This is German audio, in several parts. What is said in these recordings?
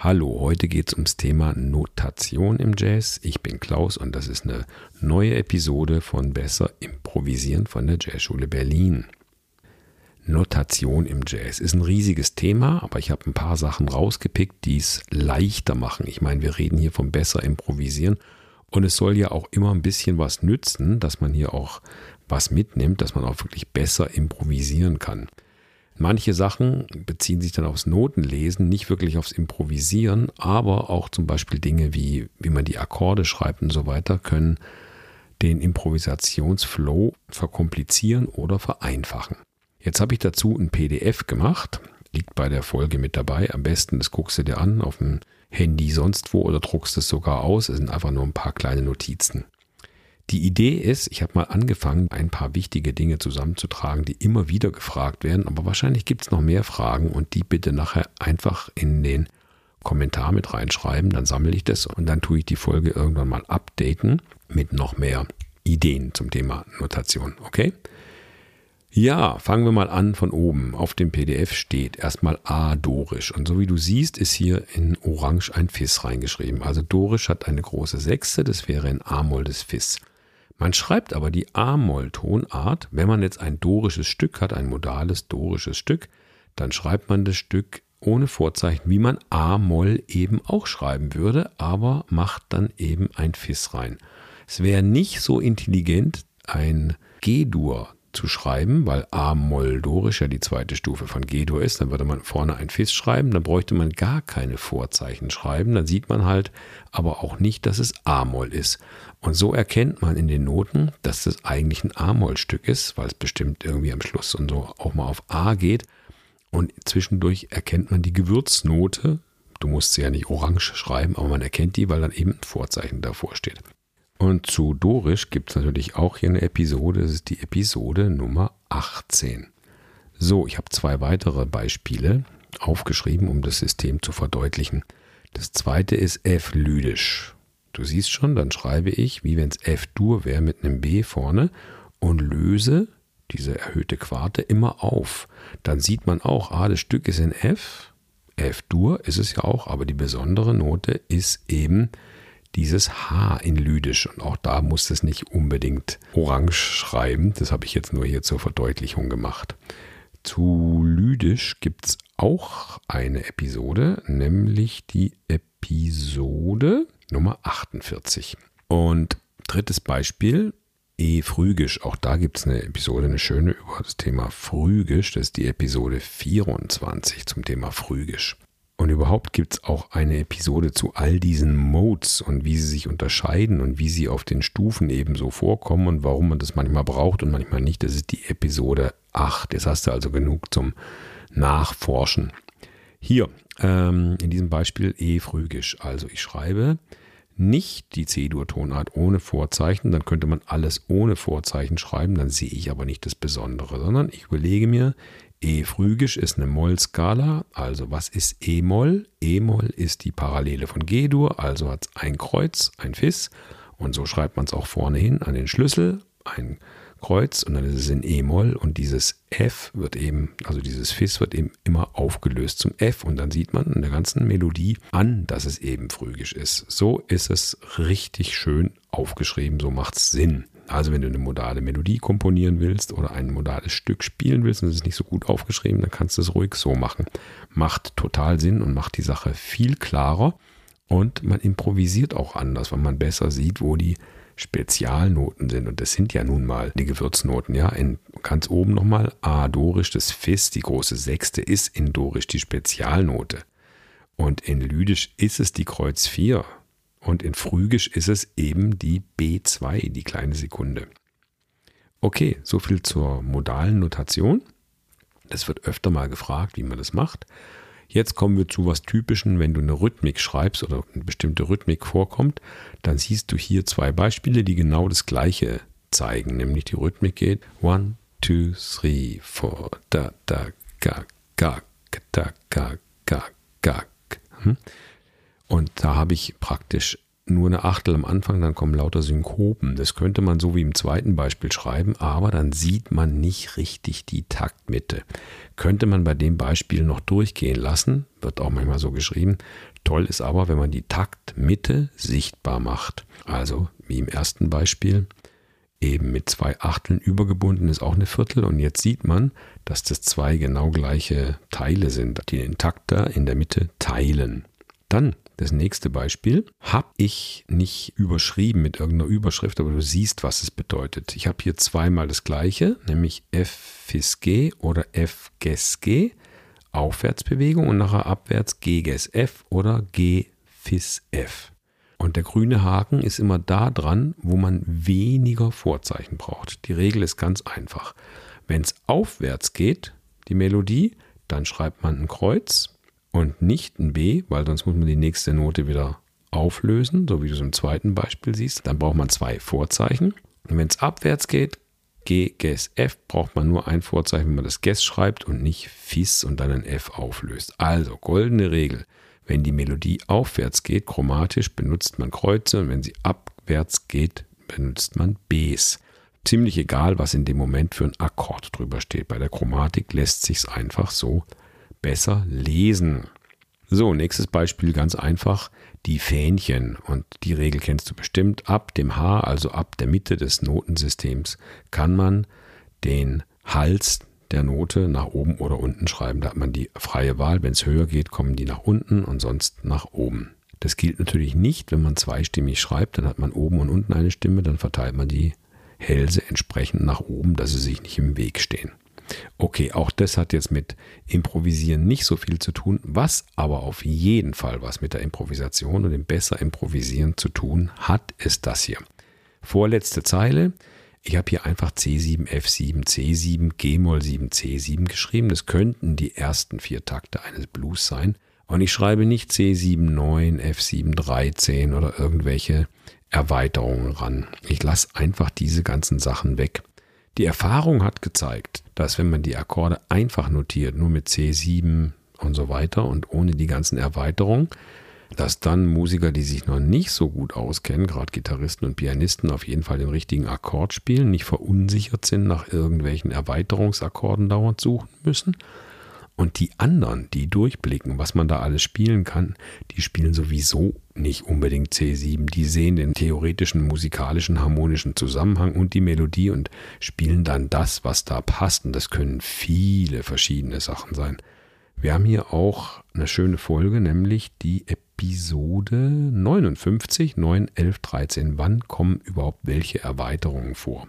Hallo, heute geht es ums Thema Notation im Jazz. Ich bin Klaus und das ist eine neue Episode von Besser Improvisieren von der Jazzschule Berlin. Notation im Jazz ist ein riesiges Thema, aber ich habe ein paar Sachen rausgepickt, die es leichter machen. Ich meine, wir reden hier vom Besser Improvisieren und es soll ja auch immer ein bisschen was nützen, dass man hier auch was mitnimmt, dass man auch wirklich besser improvisieren kann. Manche Sachen beziehen sich dann aufs Notenlesen, nicht wirklich aufs Improvisieren, aber auch zum Beispiel Dinge wie, wie man die Akkorde schreibt und so weiter, können den Improvisationsflow verkomplizieren oder vereinfachen. Jetzt habe ich dazu ein PDF gemacht, liegt bei der Folge mit dabei. Am besten, das guckst du dir an auf dem Handy sonst wo oder druckst es sogar aus. Es sind einfach nur ein paar kleine Notizen. Die Idee ist, ich habe mal angefangen, ein paar wichtige Dinge zusammenzutragen, die immer wieder gefragt werden, aber wahrscheinlich gibt es noch mehr Fragen und die bitte nachher einfach in den Kommentar mit reinschreiben, dann sammle ich das und dann tue ich die Folge irgendwann mal updaten mit noch mehr Ideen zum Thema Notation, okay? Ja, fangen wir mal an von oben. Auf dem PDF steht erstmal A Dorisch. Und so wie du siehst, ist hier in Orange ein Fis reingeschrieben. Also Dorisch hat eine große Sechste, das wäre ein A-Moll des Fis. Man schreibt aber die A-Moll-Tonart, wenn man jetzt ein dorisches Stück hat, ein modales dorisches Stück, dann schreibt man das Stück ohne Vorzeichen, wie man A-Moll eben auch schreiben würde, aber macht dann eben ein Fis rein. Es wäre nicht so intelligent, ein G-Dur zu schreiben, weil A-Moll-Dorisch ja die zweite Stufe von G-Dur ist. Dann würde man vorne ein Fis schreiben, dann bräuchte man gar keine Vorzeichen schreiben. Dann sieht man halt aber auch nicht, dass es A-Moll ist. Und so erkennt man in den Noten, dass das eigentlich ein A-Moll-Stück ist, weil es bestimmt irgendwie am Schluss und so auch mal auf A geht. Und zwischendurch erkennt man die Gewürznote. Du musst sie ja nicht orange schreiben, aber man erkennt die, weil dann eben ein Vorzeichen davor steht. Und zu Dorisch gibt es natürlich auch hier eine Episode. Das ist die Episode Nummer 18. So, ich habe zwei weitere Beispiele aufgeschrieben, um das System zu verdeutlichen. Das zweite ist F-Lydisch. Du siehst schon, dann schreibe ich, wie wenn es F-Dur wäre mit einem B vorne und löse diese erhöhte Quarte immer auf. Dann sieht man auch, ah, das Stück ist in F. F-Dur ist es ja auch, aber die besondere Note ist eben dieses H in Lydisch. Und auch da muss es nicht unbedingt orange schreiben. Das habe ich jetzt nur hier zur Verdeutlichung gemacht. Zu Lydisch gibt es auch eine Episode, nämlich die Episode Nummer 48. Und drittes Beispiel, E-Phrygisch. Auch da gibt es eine Episode, eine schöne über das Thema Phrygisch. Das ist die Episode 24 zum Thema Phrygisch. Und überhaupt gibt es auch eine Episode zu all diesen Modes und wie sie sich unterscheiden und wie sie auf den Stufen ebenso vorkommen und warum man das manchmal braucht und manchmal nicht. Das ist die Episode 8. Jetzt hast du also genug zum Nachforschen. Hier ähm, in diesem Beispiel E-Phrygisch. Also ich schreibe nicht die C-Dur-Tonart ohne Vorzeichen, dann könnte man alles ohne Vorzeichen schreiben, dann sehe ich aber nicht das Besondere, sondern ich überlege mir, E-Phrygisch ist eine Moll-Skala, also was ist E-Moll? E-Moll ist die Parallele von G-Dur, also hat es ein Kreuz, ein Fis und so schreibt man es auch vorne hin an den Schlüssel, ein Kreuz und dann ist es in E-Moll und dieses F wird eben, also dieses Fis wird eben immer aufgelöst zum F und dann sieht man in der ganzen Melodie an, dass es eben phrygisch ist. So ist es richtig schön aufgeschrieben, so macht es Sinn. Also wenn du eine modale Melodie komponieren willst oder ein modales Stück spielen willst und es ist nicht so gut aufgeschrieben, dann kannst du es ruhig so machen. Macht total Sinn und macht die Sache viel klarer und man improvisiert auch anders, weil man besser sieht, wo die Spezialnoten sind. Und das sind ja nun mal die Gewürznoten. Ja, in ganz oben nochmal A-Dorisch, das Fis, die große Sechste, ist in Dorisch die Spezialnote. Und in Lydisch ist es die Kreuz 4. Und in Phrygisch ist es eben die B2, die kleine Sekunde. Okay, so viel zur modalen Notation. Das wird öfter mal gefragt, wie man das macht. Jetzt kommen wir zu was Typischen, wenn du eine Rhythmik schreibst oder eine bestimmte Rhythmik vorkommt, dann siehst du hier zwei Beispiele, die genau das Gleiche zeigen, nämlich die Rhythmik geht one, two, three, four, da, da, ga, ga, da, ga, ga, ga. Hm? Und da habe ich praktisch nur eine Achtel am Anfang, dann kommen lauter Synkopen. Das könnte man so wie im zweiten Beispiel schreiben, aber dann sieht man nicht richtig die Taktmitte. Könnte man bei dem Beispiel noch durchgehen lassen, wird auch manchmal so geschrieben. Toll ist aber, wenn man die Taktmitte sichtbar macht. Also wie im ersten Beispiel, eben mit zwei Achteln übergebunden ist auch eine Viertel und jetzt sieht man, dass das zwei genau gleiche Teile sind, die den Takter in der Mitte teilen. Dann das nächste Beispiel habe ich nicht überschrieben mit irgendeiner Überschrift, aber du siehst, was es bedeutet. Ich habe hier zweimal das gleiche, nämlich F Fis G oder F Ges G, Aufwärtsbewegung und nachher abwärts G Ges F oder G Fis F. Und der grüne Haken ist immer da dran, wo man weniger Vorzeichen braucht. Die Regel ist ganz einfach. Wenn es aufwärts geht, die Melodie, dann schreibt man ein Kreuz und nicht ein B, weil sonst muss man die nächste Note wieder auflösen, so wie du es im zweiten Beispiel siehst. Dann braucht man zwei Vorzeichen. Und wenn es abwärts geht, G, Ges, F, braucht man nur ein Vorzeichen, wenn man das Ges schreibt und nicht Fis und dann ein F auflöst. Also goldene Regel. Wenn die Melodie aufwärts geht, chromatisch, benutzt man Kreuze und wenn sie abwärts geht, benutzt man Bs. Ziemlich egal, was in dem Moment für ein Akkord drüber steht. Bei der Chromatik lässt sich es einfach so besser lesen. So, nächstes Beispiel ganz einfach, die Fähnchen. Und die Regel kennst du bestimmt. Ab dem H, also ab der Mitte des Notensystems, kann man den Hals der Note nach oben oder unten schreiben. Da hat man die freie Wahl. Wenn es höher geht, kommen die nach unten und sonst nach oben. Das gilt natürlich nicht, wenn man zweistimmig schreibt, dann hat man oben und unten eine Stimme, dann verteilt man die Hälse entsprechend nach oben, dass sie sich nicht im Weg stehen. Okay, auch das hat jetzt mit Improvisieren nicht so viel zu tun, was aber auf jeden Fall was mit der Improvisation und dem besser Improvisieren zu tun hat, ist das hier. Vorletzte Zeile. Ich habe hier einfach C7, F7, C7, G-Moll 7, C7 geschrieben. Das könnten die ersten vier Takte eines Blues sein. Und ich schreibe nicht C7, 9, F7, 13 oder irgendwelche Erweiterungen ran. Ich lasse einfach diese ganzen Sachen weg. Die Erfahrung hat gezeigt, dass wenn man die Akkorde einfach notiert, nur mit C7 und so weiter und ohne die ganzen Erweiterungen, dass dann Musiker, die sich noch nicht so gut auskennen, gerade Gitarristen und Pianisten, auf jeden Fall den richtigen Akkord spielen, nicht verunsichert sind, nach irgendwelchen Erweiterungsakkorden dauernd suchen müssen und die anderen, die durchblicken, was man da alles spielen kann, die spielen sowieso nicht unbedingt C7. Die sehen den theoretischen, musikalischen, harmonischen Zusammenhang und die Melodie und spielen dann das, was da passt. Und das können viele verschiedene Sachen sein. Wir haben hier auch eine schöne Folge, nämlich die Episode 59, 9, 11, 13. Wann kommen überhaupt welche Erweiterungen vor?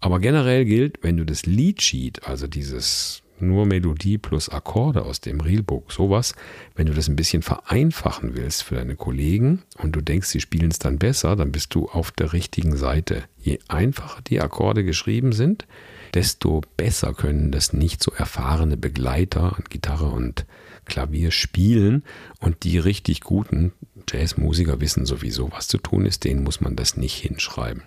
Aber generell gilt, wenn du das Leadsheet, also dieses nur Melodie plus Akkorde aus dem Realbook, sowas, wenn du das ein bisschen vereinfachen willst für deine Kollegen und du denkst, sie spielen es dann besser, dann bist du auf der richtigen Seite. Je einfacher die Akkorde geschrieben sind, desto besser können das nicht so erfahrene Begleiter an Gitarre und Klavier spielen und die richtig guten Jazzmusiker wissen sowieso, was zu tun ist, denen muss man das nicht hinschreiben.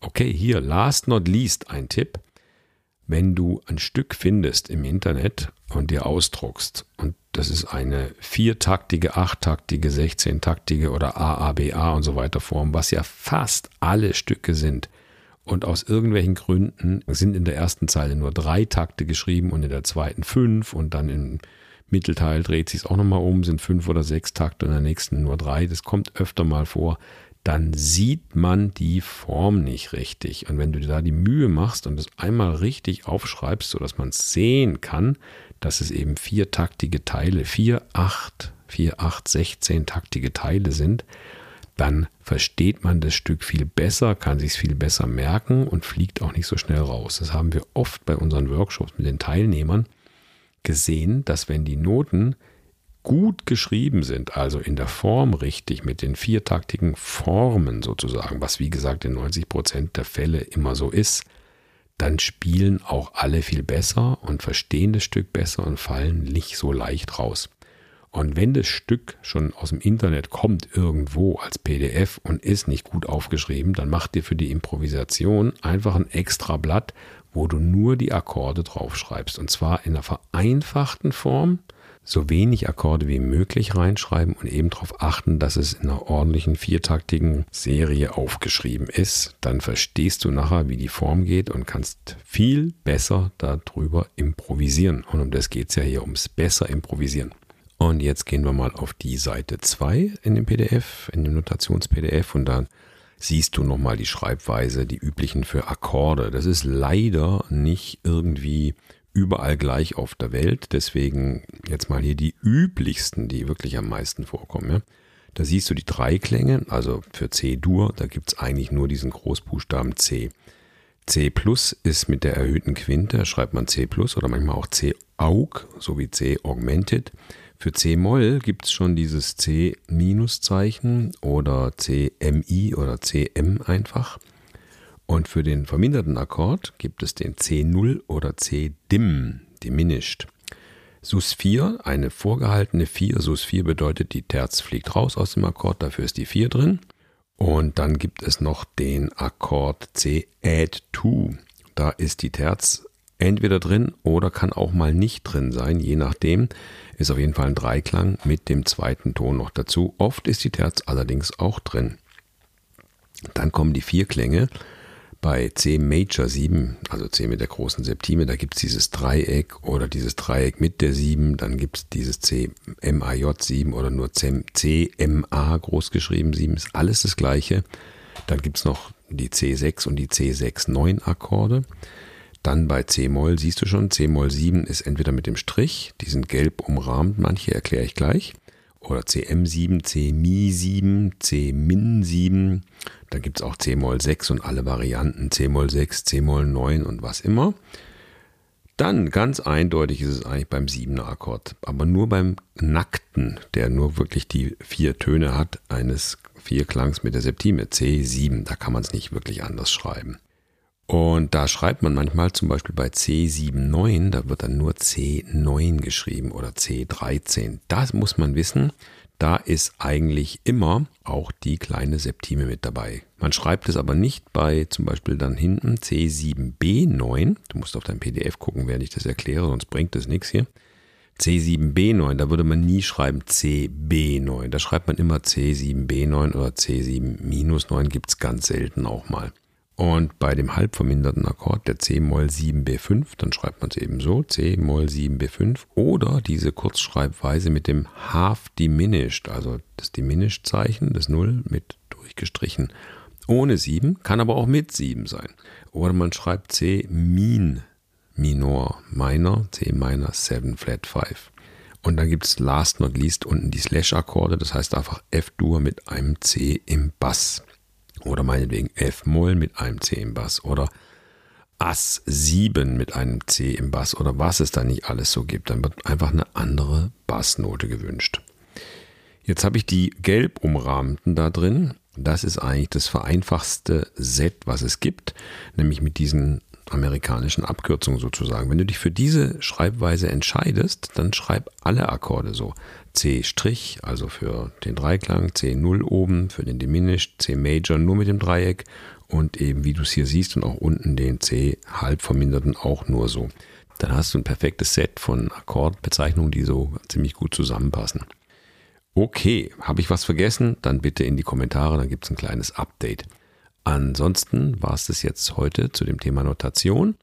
Okay, hier last not least ein Tipp wenn du ein Stück findest im Internet und dir ausdruckst, und das ist eine viertaktige, achttaktige, sechzehntaktige oder AABA und so weiter Form, was ja fast alle Stücke sind, und aus irgendwelchen Gründen sind in der ersten Zeile nur drei Takte geschrieben und in der zweiten fünf und dann im Mittelteil dreht sich es auch nochmal um, sind fünf oder sechs Takte und in der nächsten nur drei. Das kommt öfter mal vor dann sieht man die Form nicht richtig. Und wenn du da die Mühe machst und es einmal richtig aufschreibst, sodass man sehen kann, dass es eben vier taktige Teile, vier, acht, vier, acht, sechzehn taktige Teile sind, dann versteht man das Stück viel besser, kann sich es viel besser merken und fliegt auch nicht so schnell raus. Das haben wir oft bei unseren Workshops mit den Teilnehmern gesehen, dass wenn die Noten gut geschrieben sind, also in der Form richtig, mit den viertaktigen Formen sozusagen, was wie gesagt in 90 Prozent der Fälle immer so ist, dann spielen auch alle viel besser und verstehen das Stück besser und fallen nicht so leicht raus. Und wenn das Stück schon aus dem Internet kommt irgendwo als PDF und ist nicht gut aufgeschrieben, dann mach dir für die Improvisation einfach ein extra Blatt, wo du nur die Akkorde draufschreibst. Und zwar in einer vereinfachten Form, so wenig Akkorde wie möglich reinschreiben und eben darauf achten, dass es in einer ordentlichen viertaktigen Serie aufgeschrieben ist. Dann verstehst du nachher, wie die Form geht und kannst viel besser darüber improvisieren. Und um das geht es ja hier, ums besser improvisieren. Und jetzt gehen wir mal auf die Seite 2 in dem PDF, in dem Notations-PDF und dann siehst du nochmal die Schreibweise, die üblichen für Akkorde. Das ist leider nicht irgendwie überall gleich auf der Welt. Deswegen jetzt mal hier die üblichsten, die wirklich am meisten vorkommen. Ja. Da siehst du die drei Klänge, also für C-Dur, da gibt es eigentlich nur diesen Großbuchstaben C. C plus ist mit der erhöhten Quinte, schreibt man C plus oder manchmal auch C-Aug sowie C-Augmented. Für C-Moll gibt es schon dieses C-Zeichen oder C-MI oder C-M einfach. Und für den verminderten Akkord gibt es den C0 oder C-Dim, diminished. Sus 4, eine vorgehaltene 4. Sus 4 bedeutet, die Terz fliegt raus aus dem Akkord, dafür ist die 4 drin. Und dann gibt es noch den Akkord C Add 2. Da ist die Terz entweder drin oder kann auch mal nicht drin sein, je nachdem. Ist auf jeden Fall ein Dreiklang mit dem zweiten Ton noch dazu. Oft ist die Terz allerdings auch drin. Dann kommen die vier Klänge bei C Major 7, also C mit der großen Septime, da gibt es dieses Dreieck oder dieses Dreieck mit der 7, dann gibt es dieses C MAJ 7 oder nur C, MA groß geschrieben 7, ist alles das gleiche. Dann gibt es noch die C6 und die C6-9 Akkorde. Dann bei C-Moll siehst du schon, C-Moll 7 ist entweder mit dem Strich, die sind gelb umrahmt, manche erkläre ich gleich oder CM7, CMi7, CMin7. Dann gibt es auch C-Moll 6 und alle Varianten, C-Moll 6, C-Moll 9 und was immer. Dann ganz eindeutig ist es eigentlich beim 7er Akkord, aber nur beim nackten, der nur wirklich die vier Töne hat, eines Vierklangs mit der Septime C7. Da kann man es nicht wirklich anders schreiben. Und da schreibt man manchmal zum Beispiel bei C79, da wird dann nur C9 geschrieben oder C13. Das muss man wissen. Da ist eigentlich immer auch die kleine Septime mit dabei. Man schreibt es aber nicht bei zum Beispiel dann hinten C7B9. Du musst auf dein PDF gucken, während ich das erkläre, sonst bringt es nichts hier. C7B9, da würde man nie schreiben CB9. Da schreibt man immer C7B9 oder C7-9, gibt es ganz selten auch mal. Und bei dem halb verminderten Akkord, der C-Moll 7b5, dann schreibt man es eben so, C-Moll 7b5 oder diese Kurzschreibweise mit dem Half Diminished, also das Diminished-Zeichen, das Null mit durchgestrichen ohne 7, kann aber auch mit 7 sein. Oder man schreibt C Min Minor Minor, C Minor 7 Flat 5. Und dann gibt es last not least unten die Slash-Akkorde, das heißt einfach F-Dur mit einem C im Bass. Oder meinetwegen F-Moll mit einem C im Bass oder Ass 7 mit einem C im Bass oder was es da nicht alles so gibt. Dann wird einfach eine andere Bassnote gewünscht. Jetzt habe ich die gelb umrahmten da drin. Das ist eigentlich das vereinfachste Set, was es gibt, nämlich mit diesen amerikanischen Abkürzungen sozusagen. Wenn du dich für diese Schreibweise entscheidest, dann schreib alle Akkorde so. C', also für den Dreiklang, C0 oben für den Diminished, C Major nur mit dem Dreieck und eben wie du es hier siehst und auch unten den C halb verminderten auch nur so. Dann hast du ein perfektes Set von Akkordbezeichnungen, die so ziemlich gut zusammenpassen. Okay, habe ich was vergessen? Dann bitte in die Kommentare, dann gibt es ein kleines Update. Ansonsten war es das jetzt heute zu dem Thema Notation.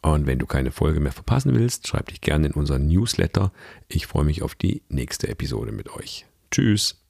Und wenn du keine Folge mehr verpassen willst, schreib dich gerne in unseren Newsletter. Ich freue mich auf die nächste Episode mit euch. Tschüss.